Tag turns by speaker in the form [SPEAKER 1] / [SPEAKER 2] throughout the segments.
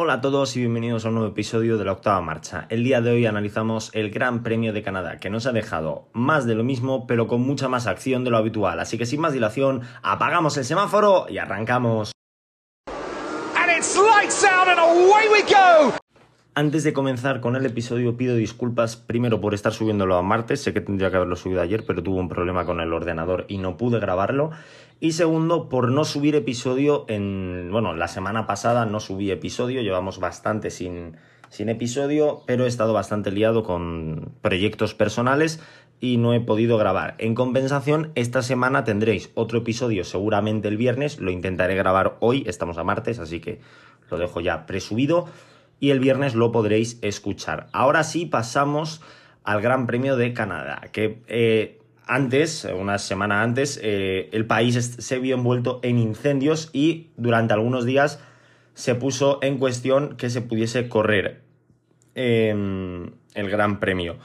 [SPEAKER 1] Hola a todos y bienvenidos a un nuevo episodio de la octava marcha. El día de hoy analizamos el Gran Premio de Canadá, que nos ha dejado más de lo mismo, pero con mucha más acción de lo habitual. Así que sin más dilación, apagamos el semáforo y arrancamos. Antes de comenzar con el episodio pido disculpas primero por estar subiéndolo a martes, sé que tendría que haberlo subido ayer, pero tuve un problema con el ordenador y no pude grabarlo. Y segundo, por no subir episodio en... Bueno, la semana pasada no subí episodio, llevamos bastante sin, sin episodio, pero he estado bastante liado con proyectos personales y no he podido grabar. En compensación, esta semana tendréis otro episodio seguramente el viernes, lo intentaré grabar hoy, estamos a martes, así que lo dejo ya presubido y el viernes lo podréis escuchar. Ahora sí pasamos al Gran Premio de Canadá, que eh, antes, una semana antes, eh, el país se vio envuelto en incendios y durante algunos días se puso en cuestión que se pudiese correr el Gran Premio.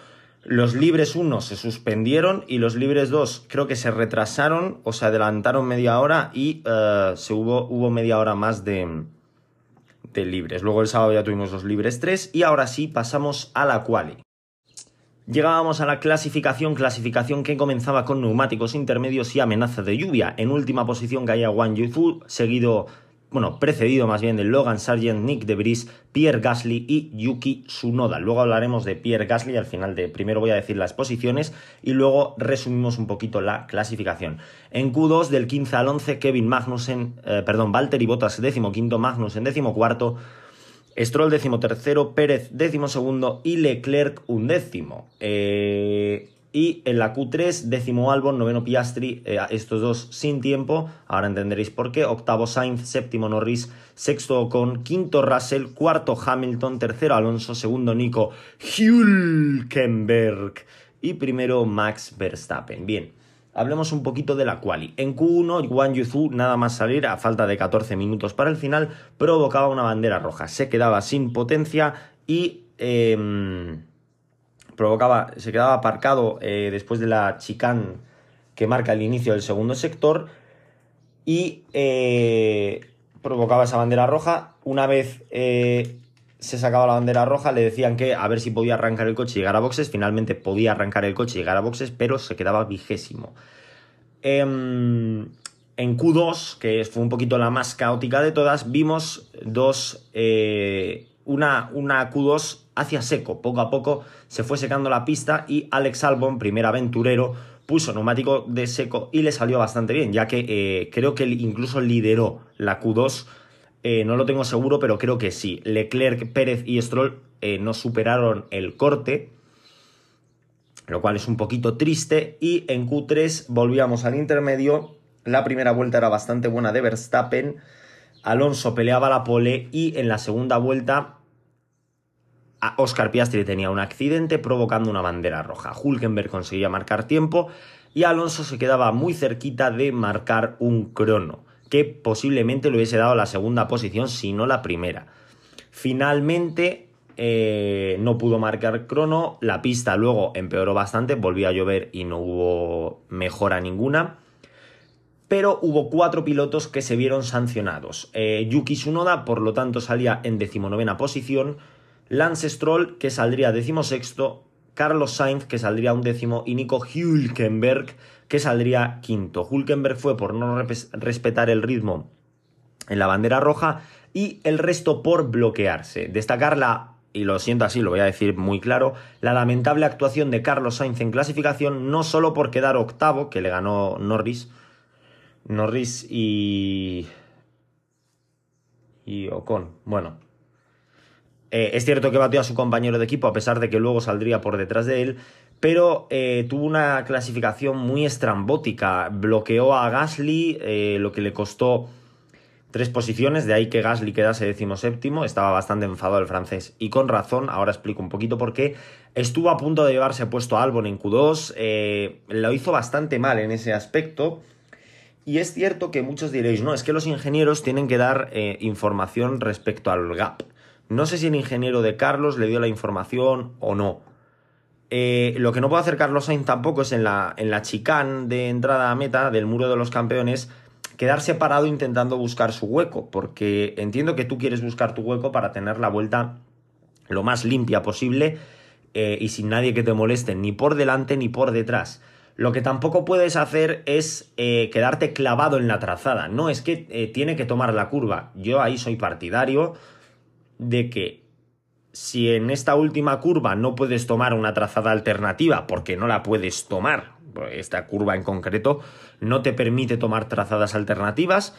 [SPEAKER 1] Los libres 1 se suspendieron y los libres 2 creo que se retrasaron o se adelantaron media hora y eh, se hubo, hubo media hora más de, libres. Luego el sábado ya tuvimos los libres 3 y ahora sí pasamos a la quali. Llegábamos a la clasificación, clasificación que comenzaba con neumáticos intermedios y amenaza de lluvia. En última posición caía Wang seguido bueno, precedido más bien de Logan Sargent, Nick DeVries, Pierre Gasly y Yuki Tsunoda. Luego hablaremos de Pierre Gasly al final de primero voy a decir las posiciones y luego resumimos un poquito la clasificación. En Q2 del 15 al 11 Kevin Magnussen, eh, perdón, Valtteri Bottas décimo quinto, Magnussen décimo cuarto, Stroll décimo tercero, Pérez décimo segundo y Leclerc undécimo. Eh, y en la Q3, décimo Albon, noveno Piastri, eh, estos dos sin tiempo, ahora entenderéis por qué. Octavo Sainz, séptimo Norris, sexto Ocon, quinto Russell, cuarto Hamilton, tercero Alonso, segundo Nico Hülkenberg y primero Max Verstappen. Bien, hablemos un poquito de la quali. En Q1, Wang Yuzu, nada más salir, a falta de 14 minutos para el final, provocaba una bandera roja. Se quedaba sin potencia y... Em, provocaba, se quedaba aparcado eh, después de la chicane que marca el inicio del segundo sector y eh, provocaba esa bandera roja. Una vez eh, se sacaba la bandera roja, le decían que a ver si podía arrancar el coche y llegar a boxes. Finalmente podía arrancar el coche y llegar a boxes, pero se quedaba vigésimo. Em, en Q2, que fue un poquito la más caótica de todas, vimos dos. una, una Q2 hacia seco. Poco a poco se fue secando la pista y Alex Albon, primer aventurero, puso neumático de seco y le salió bastante bien, ya que eh, creo que incluso lideró la Q2. Eh, no lo tengo seguro, pero creo que sí. Leclerc, Pérez y Stroll eh, no superaron el corte, lo cual es un poquito triste. Y en Q3 volvíamos al intermedio. La primera vuelta era bastante buena de Verstappen. Alonso peleaba la pole y en la segunda vuelta Oscar Piastri tenía un accidente provocando una bandera roja. Hulkenberg conseguía marcar tiempo y Alonso se quedaba muy cerquita de marcar un crono, que posiblemente le hubiese dado la segunda posición, si no la primera. Finalmente eh, no pudo marcar crono, la pista luego empeoró bastante, volvió a llover y no hubo mejora ninguna. Pero hubo cuatro pilotos que se vieron sancionados. Eh, Yuki Tsunoda, por lo tanto, salía en decimonovena posición. Lance Stroll, que saldría decimosexto, Carlos Sainz, que saldría undécimo, y Nico Hülkenberg, que saldría quinto. Hülkenberg fue por no respetar el ritmo en la bandera roja y el resto por bloquearse. Destacar la, y lo siento así, lo voy a decir muy claro, la lamentable actuación de Carlos Sainz en clasificación, no solo por quedar octavo, que le ganó Norris, Norris y... y Ocon. Bueno, eh, es cierto que batió a su compañero de equipo a pesar de que luego saldría por detrás de él, pero eh, tuvo una clasificación muy estrambótica. Bloqueó a Gasly, eh, lo que le costó tres posiciones, de ahí que Gasly quedase séptimo. Estaba bastante enfadado el francés y con razón. Ahora explico un poquito por qué. Estuvo a punto de llevarse puesto a Albon en Q2, lo hizo bastante mal en ese aspecto. Y es cierto que muchos diréis, no, es que los ingenieros tienen que dar información respecto al gap. No sé si el ingeniero de Carlos le dio la información o no. Eh, lo que no puede hacer Carlos Sainz tampoco es en la, en la chicane de entrada a meta del muro de los campeones quedarse parado intentando buscar su hueco, porque entiendo que tú quieres buscar tu hueco para tener la vuelta lo más limpia posible eh, y sin nadie que te moleste ni por delante ni por detrás. Lo que tampoco puedes hacer es eh, quedarte clavado en la trazada. No, es que tiene que tomar la curva. Yo ahí soy partidario de que si en esta última curva no puedes tomar una trazada alternativa, porque no la puedes tomar, esta curva en concreto no te permite tomar trazadas alternativas,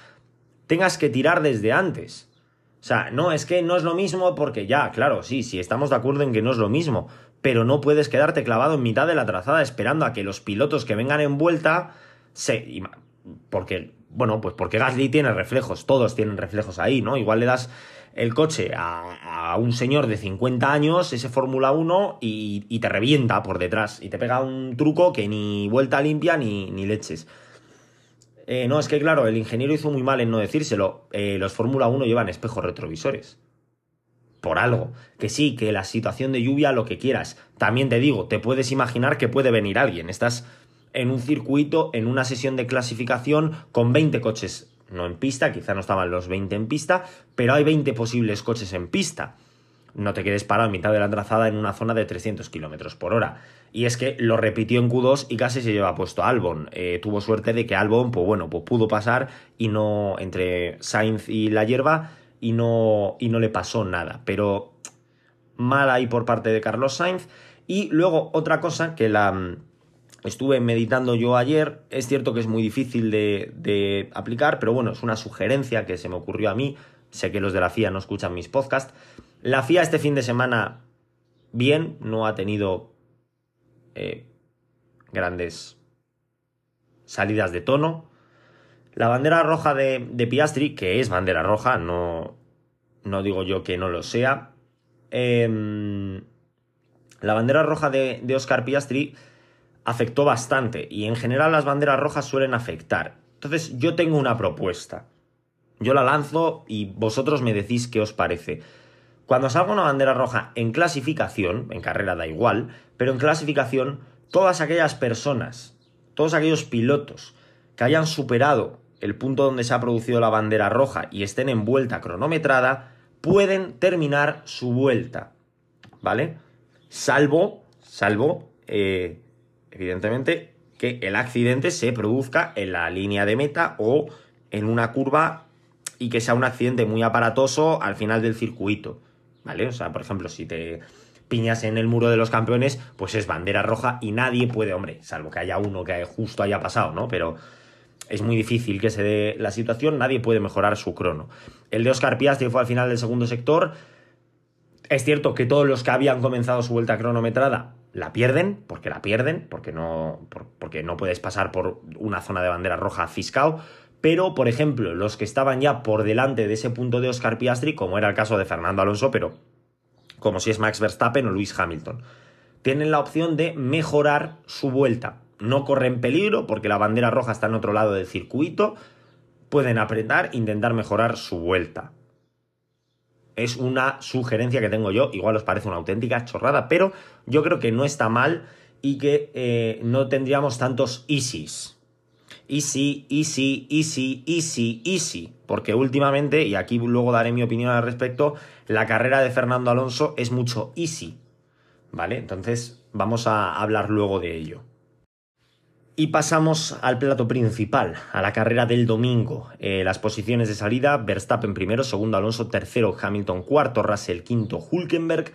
[SPEAKER 1] tengas que tirar desde antes. O sea, no, es que no es lo mismo porque ya, claro, sí, sí, estamos de acuerdo en que no es lo mismo, pero no puedes quedarte clavado en mitad de la trazada esperando a que los pilotos que vengan en vuelta se... Porque, bueno, pues porque Gasly tiene reflejos, todos tienen reflejos ahí, ¿no? Igual le das el coche a, un señor de 50 años, ese Fórmula 1, y, te revienta por detrás y te pega un truco que ni vuelta limpia ni, ni leches. Eh, no, es que claro, el ingeniero hizo muy mal en no decírselo. Eh, los Fórmula 1 llevan espejos retrovisores. Por algo. Que sí, que la situación de lluvia, lo que quieras. También te digo, te puedes imaginar que puede venir alguien. Estás en un circuito, en una sesión de clasificación con 20 coches no en pista, quizá no estaban los 20 en pista, pero hay 20 posibles coches en pista. No te quedes parado en mitad de la trazada en una zona de 300 km por hora. Y es que lo repitió en Q2 y casi se lleva puesto a Albon. Eh, tuvo suerte de que Albon, pues bueno, pues pudo pasar y no entre Sainz y la hierba y no, y no le pasó nada. Pero mal ahí por parte de Carlos Sainz. Y luego otra cosa que la, estuve meditando yo ayer. Es cierto que es muy difícil de, aplicar, pero bueno, es una sugerencia que se me ocurrió a mí. Sé que los de la FIA no escuchan mis podcasts. La FIA este fin de semana, bien, no ha tenido eh, grandes salidas de tono. La bandera roja de, Piastri, que es bandera roja, no, no digo yo que no lo sea. Em, la bandera roja de, de Oscar Piastri afectó bastante y en general las banderas rojas suelen afectar. Entonces yo tengo una propuesta. Yo la lanzo y vosotros me decís qué os parece. Cuando salga una bandera roja en clasificación, en carrera da igual, pero en clasificación, todas aquellas personas, todos aquellos pilotos que hayan superado el punto donde se ha producido la bandera roja y estén en vuelta cronometrada, pueden terminar su vuelta. ¿Vale? Salvo, salvo eh, evidentemente, que el accidente se produzca en la línea de meta o en una curva y que sea un accidente muy aparatoso al final del circuito, ¿vale? O sea, por ejemplo, si te piñas en el muro de los campeones, pues es bandera roja y nadie puede, hombre, salvo que haya uno que justo haya pasado, ¿no? Pero es muy difícil que se dé la situación, nadie puede mejorar su crono. El de Oscar Piastri fue al final del segundo sector. Es cierto que todos los que habían comenzado su vuelta cronometrada la pierden, porque la pierden, porque no, porque no puedes pasar por una zona de bandera roja fiscal. Pero, por ejemplo, los que estaban ya por delante de ese punto de Oscar Piastri, como era el caso de Fernando Alonso, pero como si es Max Verstappen o Lewis Hamilton, tienen la opción de mejorar su vuelta. No corren peligro porque la bandera roja está en otro lado del circuito. Pueden apretar, intentar mejorar su vuelta es una sugerencia que tengo yo, igual os parece una auténtica chorrada, pero yo creo que no está mal y que eh, no tendríamos tantos easies. Easy, easy, easy, easy, easy. Porque últimamente, y aquí luego daré mi opinión al respecto, la carrera de Fernando Alonso es mucho easy. ¿Vale? Entonces vamos a hablar luego de ello. Y pasamos al plato principal, a la carrera del domingo. Eh, las posiciones de salida, Verstappen primero, segundo Alonso, tercero Hamilton, cuarto Russell, quinto Hulkenberg,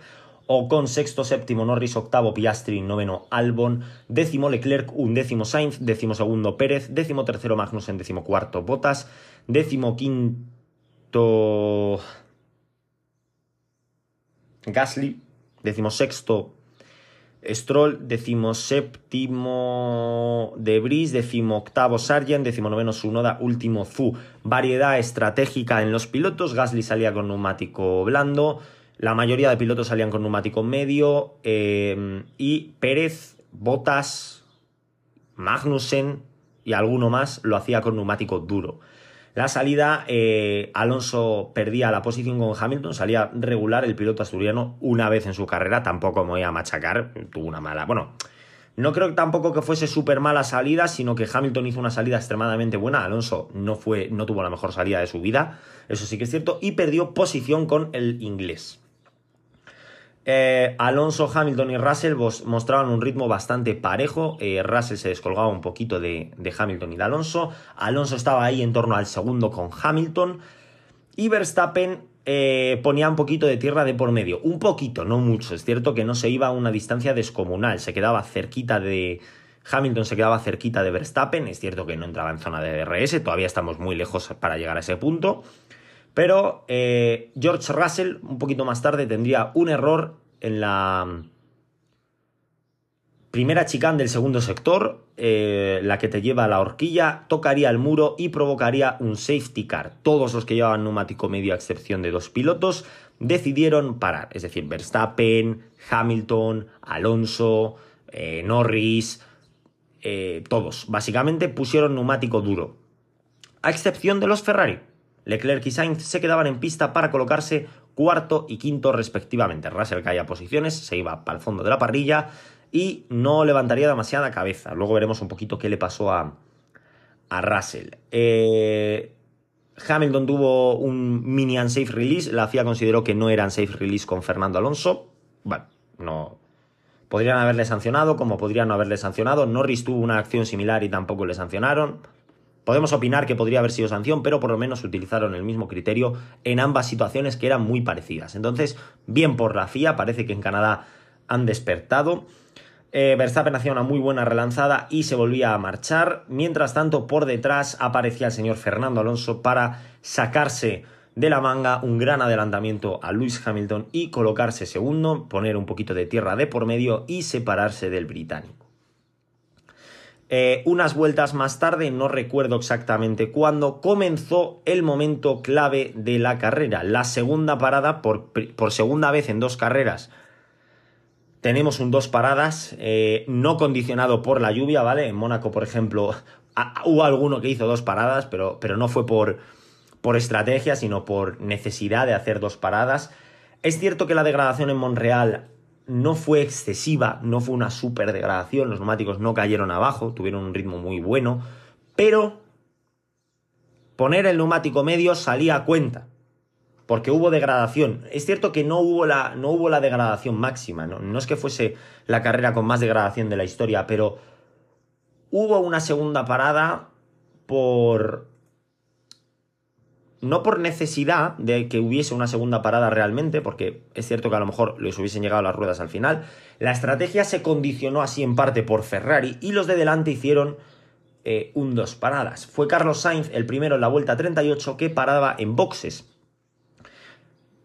[SPEAKER 1] Ocon sexto, séptimo Norris, octavo Piastri, noveno Albon, décimo Leclerc, undécimo Sainz, décimo segundo Pérez, décimo tercero Magnussen, décimo cuarto Bottas, décimo quinto Gasly, décimo sexto Stroll, séptimo Debris, octavo Sargent, noveno Sunoda, último Zu. Variedad estratégica en los pilotos. Gasly salía con neumático blando. La mayoría de pilotos salían con neumático medio. Eh, y Pérez, Botas, Magnussen y alguno más lo hacía con neumático duro. La salida, eh, Alonso perdía la posición con Hamilton, salía regular el piloto asturiano una vez en su carrera, tampoco me voy a machacar, tuvo una mala, bueno, No creo tampoco que fuese súper mala salida, sino que Hamilton hizo una salida extremadamente buena. Alonso no, fue, no tuvo la mejor salida de su vida, eso sí que es cierto, y perdió posición con el inglés. Eh, Alonso, Hamilton y Russell mostraban un ritmo bastante parejo. Eh, Russell se descolgaba un poquito de, Hamilton y de Alonso. Alonso estaba ahí en torno al segundo con Hamilton. Y Verstappen eh, ponía un poquito de tierra de por medio. Un poquito, no mucho. Es cierto que no se iba a una distancia descomunal. Se quedaba cerquita de. Hamilton se quedaba cerquita de Verstappen. Es cierto que no entraba en zona de DRS. Todavía estamos muy lejos para llegar a ese punto. Pero eh, George Russell, un poquito más tarde, tendría un error en la primera chicane del segundo sector, eh, la que te lleva a la horquilla, tocaría el muro y provocaría un safety car. Todos los que llevaban neumático medio, a excepción de dos pilotos, decidieron parar. Es decir, Verstappen, Hamilton, Alonso, eh, Norris, todos. Básicamente pusieron neumático duro. A excepción de los Ferrari. Leclerc y Sainz se quedaban en pista para colocarse cuarto y quinto respectivamente. Russell caía posiciones, se iba para el fondo de la parrilla y no levantaría demasiada cabeza. Luego veremos un poquito qué le pasó a, a Russell. Eh, Hamilton tuvo un mini unsafe release. La FIA consideró que no era unsafe release con Fernando Alonso. Bueno, no. Podrían haberle sancionado, como podrían no haberle sancionado. Norris tuvo una acción similar y tampoco le sancionaron. Podemos opinar que podría haber sido sanción, pero por lo menos utilizaron el mismo criterio en ambas situaciones que eran muy parecidas. Entonces, bien por la FIA, parece que en Canadá han despertado. Eh, Verstappen hacía una muy buena relanzada y se volvía a marchar. Mientras tanto, por detrás aparecía el señor Fernando Alonso para sacarse de la manga un gran adelantamiento a Lewis Hamilton y colocarse segundo, poner un poquito de tierra de por medio y separarse del británico. Eh, unas vueltas más tarde, no recuerdo exactamente cuándo, comenzó el momento clave de la carrera. La segunda parada, por, segunda vez en dos carreras, tenemos un dos paradas, eh, no condicionado por la lluvia, ¿vale? En Mónaco, por ejemplo, hubo alguno que hizo dos paradas, pero, pero no fue por, por estrategia, sino por necesidad de hacer dos paradas. Es cierto que la degradación en Monreal no fue excesiva, no fue una super degradación, los neumáticos no cayeron abajo, tuvieron un ritmo muy bueno, pero poner el neumático medio salía a cuenta, porque hubo degradación. Es cierto que no hubo la, no hubo la degradación máxima, ¿no? no es que fuese la carrera con más degradación de la historia, pero hubo una segunda parada por no por necesidad de que hubiese una segunda parada realmente, porque es cierto que a lo mejor les hubiesen llegado las ruedas al final, la estrategia se condicionó así en parte por Ferrari y los de delante hicieron eh, un dos paradas. Fue Carlos Sainz el primero en la vuelta 38 que paraba en boxes.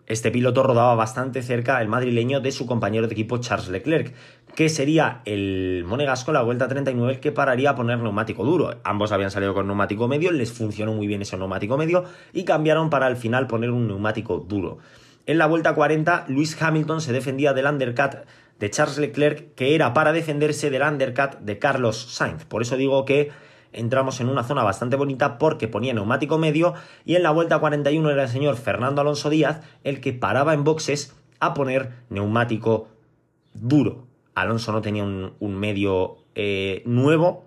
[SPEAKER 1] Este piloto rodaba bastante cerca el madrileño de su compañero de equipo Charles Leclerc, que sería el Monegasco la vuelta 39 que pararía a poner neumático duro. Ambos habían salido con neumático medio, les funcionó muy bien ese neumático medio y cambiaron para al final poner un neumático duro. En la vuelta 40, Luis Hamilton se defendía del undercut de Charles Leclerc, que era para defenderse del undercut de Carlos Sainz. Por eso digo que entramos en una zona bastante bonita porque ponía neumático medio y en la vuelta 41 era el señor Fernando Alonso Díaz el que paraba en boxes a poner neumático duro. Alonso no tenía un, medio eh, nuevo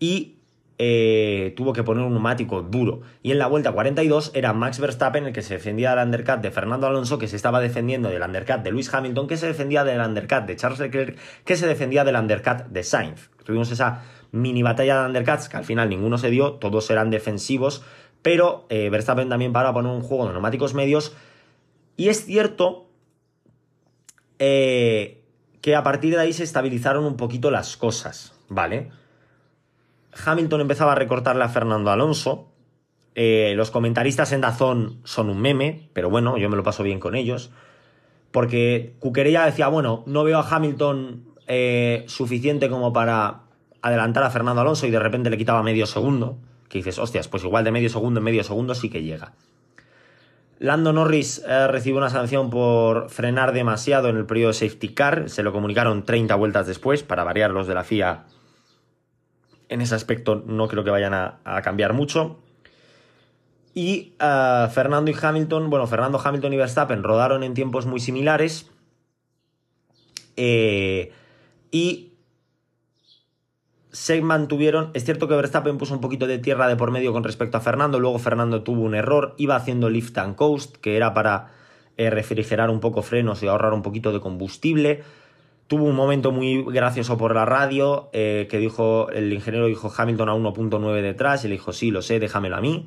[SPEAKER 1] y eh, tuvo que poner un neumático duro. Y en la vuelta 42 era Max Verstappen el que se defendía del undercut de Fernando Alonso, que se estaba defendiendo del undercut de Lewis Hamilton, que se defendía del undercut de Charles Leclerc, que se defendía del undercut de Sainz. Tuvimos esa mini batalla de undercuts, que al final ninguno se dio, todos eran defensivos, pero eh, Verstappen también para poner un juego de neumáticos medios. Y es cierto eh, que a partir de ahí se estabilizaron un poquito las cosas, ¿vale? Hamilton empezaba a recortarle a Fernando Alonso. Eh, los comentaristas en Dazón son un meme, pero bueno, yo me lo paso bien con ellos. Porque Cuquerella decía, bueno, no veo a Hamilton suficiente como para adelantar a Fernando Alonso y de repente le quitaba medio segundo, que dices, hostias, pues igual de medio segundo en medio segundo sí que llega. Lando Norris eh, recibió una sanción por frenar demasiado en el periodo de safety car, se lo comunicaron 30 vueltas después, para variar los de la FIA. En ese aspecto no creo que vayan a, cambiar mucho. Y eh, Fernando y Hamilton, bueno, Fernando, Hamilton y Verstappen rodaron en tiempos muy similares. Eh, y se mantuvieron. Es cierto que Verstappen puso un poquito de tierra de por medio con respecto a Fernando, luego Fernando tuvo un error, iba haciendo lift and coast, que era para eh, refrigerar un poco frenos y ahorrar un poquito de combustible. Tuvo un momento muy gracioso por la radio, eh, que dijo, el ingeniero dijo Hamilton a 1.9 detrás, y le dijo, sí, lo sé, déjamelo a mí.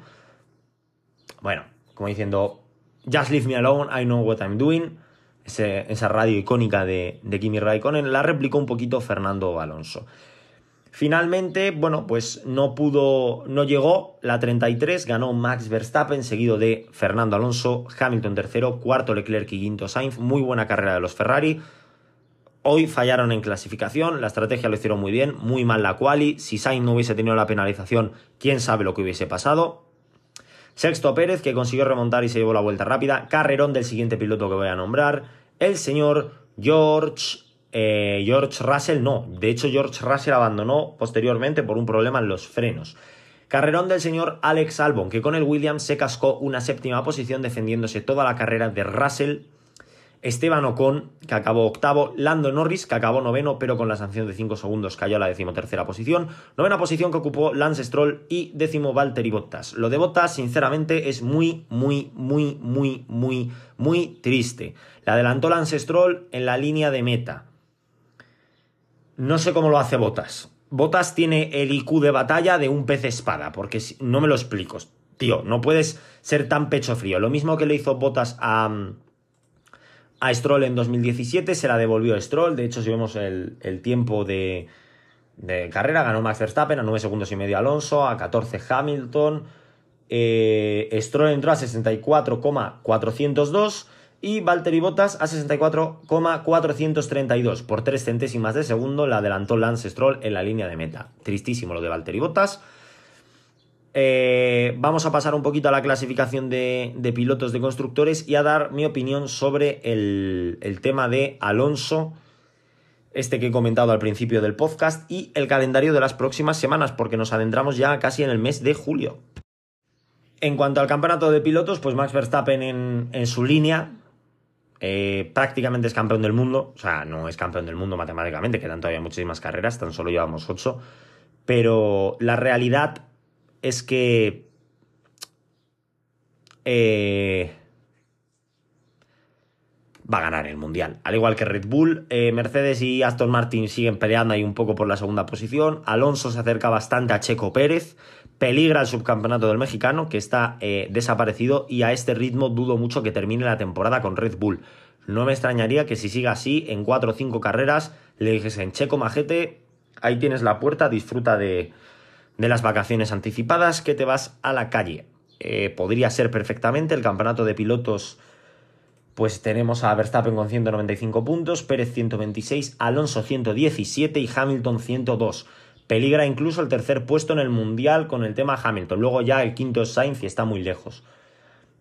[SPEAKER 1] Bueno, como diciendo, just leave me alone, I know what I'm doing. esa radio icónica de, de Kimi Raikkonen la replicó un poquito Fernando Alonso. Finalmente, bueno, pues no pudo, no llegó la 33, ganó Max Verstappen, seguido de Fernando Alonso, Hamilton tercero, cuarto Leclerc y quinto Sainz. Muy buena carrera de los Ferrari. Hoy fallaron en clasificación, la estrategia lo hicieron muy bien, muy mal la quali. Si Sainz no hubiese tenido la penalización, quién sabe lo que hubiese pasado. Sexto Pérez, que consiguió remontar y se llevó la vuelta rápida. Carrerón del siguiente piloto que voy a nombrar, el señor George eh, George Russell no. De hecho, George Russell abandonó posteriormente por un problema en los frenos. Carrerón del señor Alex Albon, que con el Williams se cascó una séptima posición defendiéndose toda la carrera de Russell. Esteban Ocon, que acabó octavo. Lando Norris, que acabó noveno, pero con la sanción de 5 segundos cayó a la decimotercera posición. Novena posición que ocupó Lance Stroll y décimo Valtteri Bottas. Lo de Bottas, sinceramente, es muy, muy, muy, muy, muy, muy triste. Le adelantó Lance Stroll en la línea de meta no sé cómo lo hace Botas. Botas tiene el IQ de batalla de un pez espada, porque no me lo explico. Tío, no puedes ser tan pecho frío. Lo mismo que le hizo Botas a, a Stroll en 2017, se la devolvió Stroll. De hecho, si vemos el, tiempo de, de, carrera, ganó Max Verstappen a 9 segundos y medio Alonso, a 14 Hamilton. Eh, Stroll entró a 64,402 y Valtteri Bottas a 64,432 por 3 centésimas de segundo la adelantó Lance Stroll en la línea de meta. Tristísimo lo de Valtteri Bottas. Eh, vamos a pasar un poquito a la clasificación de, pilotos de constructores y a dar mi opinión sobre el, tema de Alonso, este que he comentado al principio del podcast, y el calendario de las próximas semanas, porque nos adentramos ya casi en el mes de julio. En cuanto al campeonato de pilotos, pues Max Verstappen en, en su línea, eh, prácticamente es campeón del mundo, o sea, no es campeón del mundo matemáticamente, quedan todavía muchísimas carreras, tan solo llevamos ocho, pero la realidad es que eh, va a ganar el Mundial. Al igual que Red Bull, eh, Mercedes y Aston Martin siguen peleando ahí un poco por la segunda posición. Alonso se acerca bastante a Checo Pérez. Peligra el subcampeonato del mexicano, que está eh, desaparecido, y a este ritmo dudo mucho que termine la temporada con Red Bull. No me extrañaría que si siga así, en cuatro o cinco carreras, le dijesen Checo Majete, ahí tienes la puerta, disfruta de, de las vacaciones anticipadas, que te vas a la calle. Eh, podría ser perfectamente el campeonato de pilotos pues tenemos a Verstappen con 195 puntos, Pérez 126, Alonso 117 y Hamilton 102. Peligra incluso el tercer puesto en el Mundial con el tema Hamilton. Luego ya el quinto es Sainz y está muy lejos.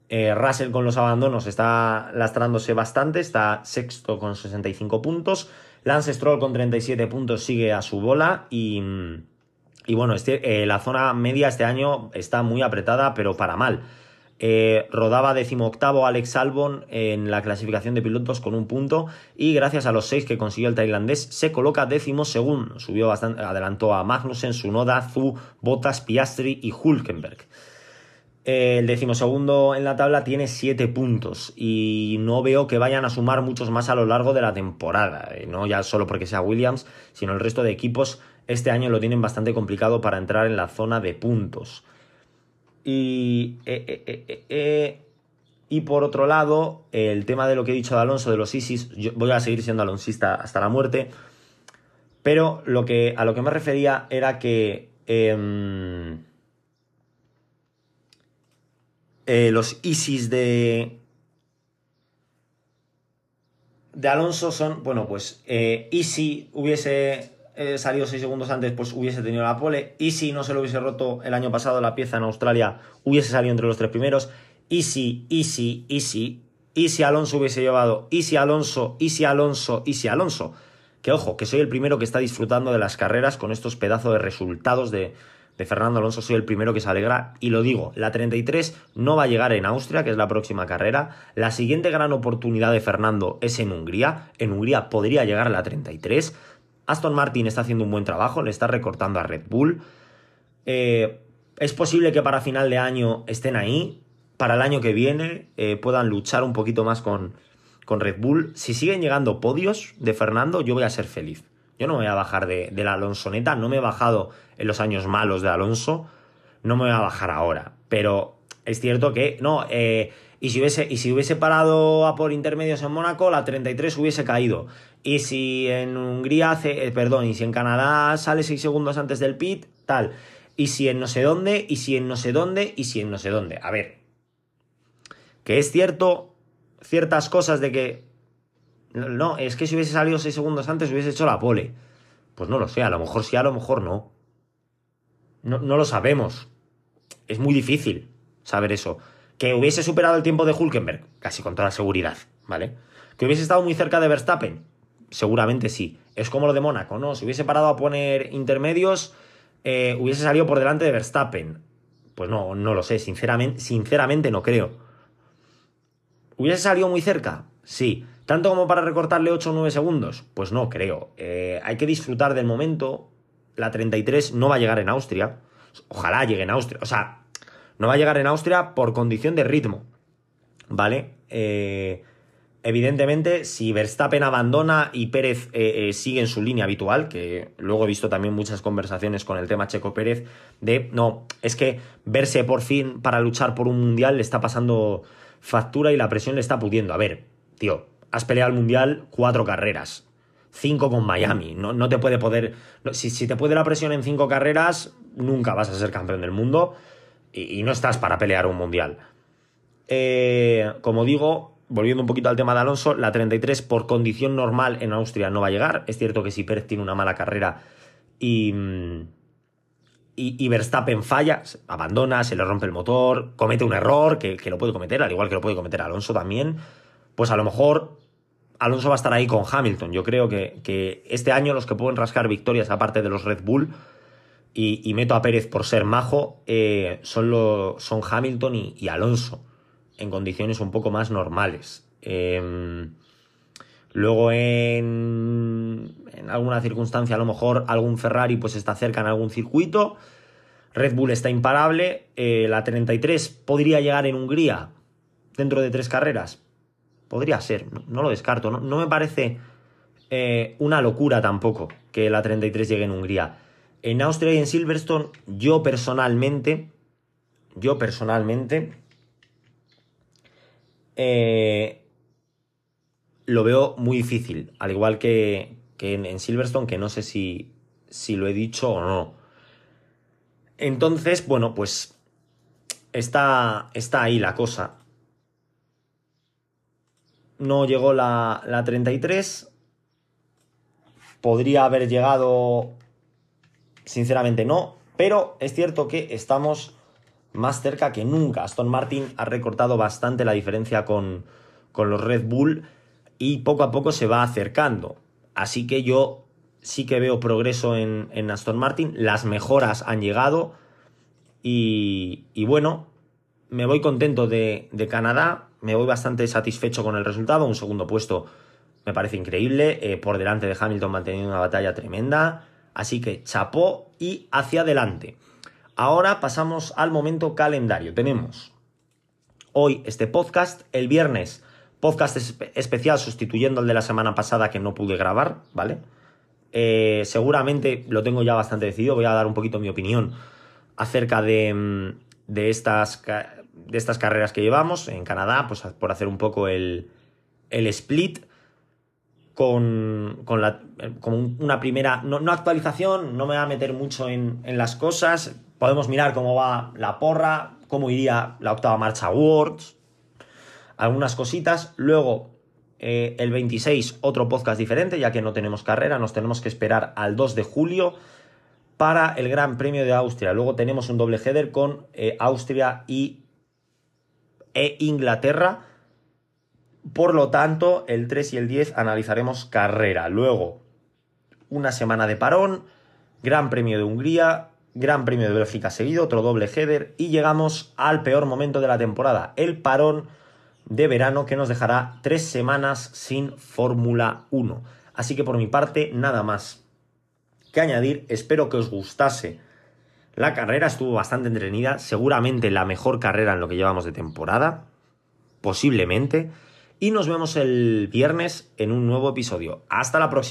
[SPEAKER 1] Eh, Russell con los abandonos está lastrándose bastante, está sexto con 65 puntos. Lance Stroll con 37 puntos sigue a su bola y, y bueno, este, eh, la zona media este año está muy apretada, pero para mal. Eh, rodaba decimoctavo Alex Albon en la clasificación de pilotos con un punto y gracias a los seis que consiguió el tailandés se coloca décimo segundo. Subió bastante, adelantó a Magnussen, Sunoda, Zu, Bottas, Piastri y Hulkenberg. Eh, el decimosegundo en la tabla tiene siete puntos y no veo que vayan a sumar muchos más a lo largo de la temporada. Eh, no ya solo porque sea Williams, sino el resto de equipos este año lo tienen bastante complicado para entrar en la zona de puntos. Y, eh, eh, eh, y por otro lado, el tema de lo que he dicho de Alonso, de los ISIS, yo voy a seguir siendo alonsista hasta la muerte, pero lo que, a lo que me refería era que em, los ISIS de, de Alonso son, bueno, pues Easy hubiese eh, salido 6 segundos antes, pues hubiese tenido la pole. Y si no se lo hubiese roto el año pasado la pieza en Australia, hubiese salido entre los tres primeros. Y si, y si, y si, y si Alonso hubiese llevado, y si Alonso, y si Alonso, y si Alonso. Que ojo, que soy el primero que está disfrutando de las carreras con estos pedazos de resultados de, Fernando Alonso, soy el primero que se alegra. Y lo digo, la 33 no va a llegar en Austria, que es la próxima carrera. La siguiente gran oportunidad de Fernando es en Hungría. En Hungría podría llegar la 33 Aston Martin está haciendo un buen trabajo, le está recortando a Red Bull. Eh, es posible que para final de año estén ahí, para el año que viene eh, puedan luchar un poquito más con, con, Red Bull. Si siguen llegando podios de Fernando, yo voy a ser feliz. Yo no me voy a bajar de, de la Alonsoneta, no me he bajado en los años malos de Alonso, no me voy a bajar ahora. Pero es cierto que, no, eh, y, si hubiese, y si hubiese parado a por intermedios en Mónaco, la 33 hubiese caído. Y si en Hungría, hace, eh, perdón, y si en Canadá sale 6 segundos antes del pit, tal. Y si en no sé dónde, y si en no sé dónde, y si en no sé dónde. A ver, que es cierto ciertas cosas de que... No, es que si hubiese salido 6 segundos antes hubiese hecho la pole. Pues no lo sé, a lo mejor sí, a lo mejor no. No, no lo sabemos. Es muy difícil saber eso. Que hubiese superado el tiempo de Hulkenberg, casi con toda seguridad, ¿vale? Que hubiese estado muy cerca de Verstappen, seguramente sí. Es como lo de Mónaco, ¿no? Si hubiese parado a poner intermedios, eh, hubiese salido por delante de Verstappen. Pues no, no lo sé, sinceramente, sinceramente no creo. ¿Hubiese salido muy cerca? Sí. ¿Tanto como para recortarle 8 o 9 segundos? Pues no creo. Eh, hay que disfrutar del momento. La 33 no va a llegar en Austria. Ojalá llegue en Austria. O sea, no va a llegar en Austria por condición de ritmo. ¿Vale? Eh, evidentemente, si Verstappen abandona y Pérez eh, eh, sigue en su línea habitual, que luego he visto también muchas conversaciones con el tema Checo Pérez, de no, es que verse por fin para luchar por un mundial le está pasando factura y la presión le está pudiendo. A ver, tío, has peleado el mundial cuatro carreras. Cinco con Miami. No, no te puede poder. Si, si te puede la presión en cinco carreras, nunca vas a ser campeón del mundo y, no estás para pelear un mundial. Eh, como digo, volviendo un poquito al tema de Alonso, la 33 por condición normal en Austria no va a llegar. Es cierto que si Pérez tiene una mala carrera y, y, Verstappen falla, abandona, se le rompe el motor, comete un error, que, lo puede cometer, al igual que lo puede cometer Alonso también, pues a lo mejor Alonso va a estar ahí con Hamilton. Yo creo que, que este año los que pueden rascar victorias, aparte de los Red Bull, y, meto a Pérez por ser majo, eh, son, son, Hamilton y, Alonso, en condiciones un poco más normales. Em, luego en, en, alguna circunstancia, a lo mejor algún Ferrari pues está cerca en algún circuito. Red Bull está imparable. Eh, la 33 podría llegar en Hungría dentro de tres carreras. Podría ser, no, lo descarto. No, me parece eh, una locura tampoco que la 33 llegue en Hungría. En Austria y en Silverstone, yo personalmente, yo personalmente, eh, lo veo muy difícil, al igual que, en, Silverstone, que no sé si, si lo he dicho o no. Entonces, bueno, pues está, está ahí la cosa. No llegó la, la 33. Podría haber llegado Sinceramente no, pero es cierto que estamos más cerca que nunca. Aston Martin ha recortado bastante la diferencia con, los Red Bull y poco a poco se va acercando. Así que yo sí que veo progreso en, Aston Martin, las mejoras han llegado y, bueno, me voy contento de, Canadá, me voy bastante satisfecho con el resultado, un segundo puesto me parece increíble, eh, por delante de Hamilton manteniendo una batalla tremenda. Así que chapó y hacia adelante. Ahora pasamos al momento calendario. Tenemos hoy este podcast, el viernes podcast especial sustituyendo el de la semana pasada que no pude grabar, ¿vale? Eh, seguramente lo tengo ya bastante decidido, voy a dar un poquito mi opinión acerca de, mm, de, estas, de estas carreras que llevamos en Canadá, pues por hacer un poco el, el split con, con, la, con una primera, no, actualización, no me va a meter mucho en, las cosas, podemos mirar cómo va la porra, cómo iría la octava marcha Awards, algunas cositas, luego eh, el 26 otro podcast diferente, ya que no tenemos carrera, nos tenemos que esperar al 2 de julio para el Gran Premio de Austria. Luego tenemos un doble header con eh, Austria y e Inglaterra por lo tanto, el 3 y el 10 analizaremos carrera. Luego, una semana de parón, Gran Premio de Hungría, Gran Premio de Bélgica seguido, otro doble header y llegamos al peor momento de la temporada, el parón de verano que nos dejará tres semanas sin Fórmula 1. Así que por mi parte, nada más. que añadir. Espero que os gustase la carrera, estuvo bastante entretenida, seguramente la mejor carrera en lo que llevamos de temporada, posiblemente. Y nos vemos el viernes en un nuevo episodio. Hasta la próxima.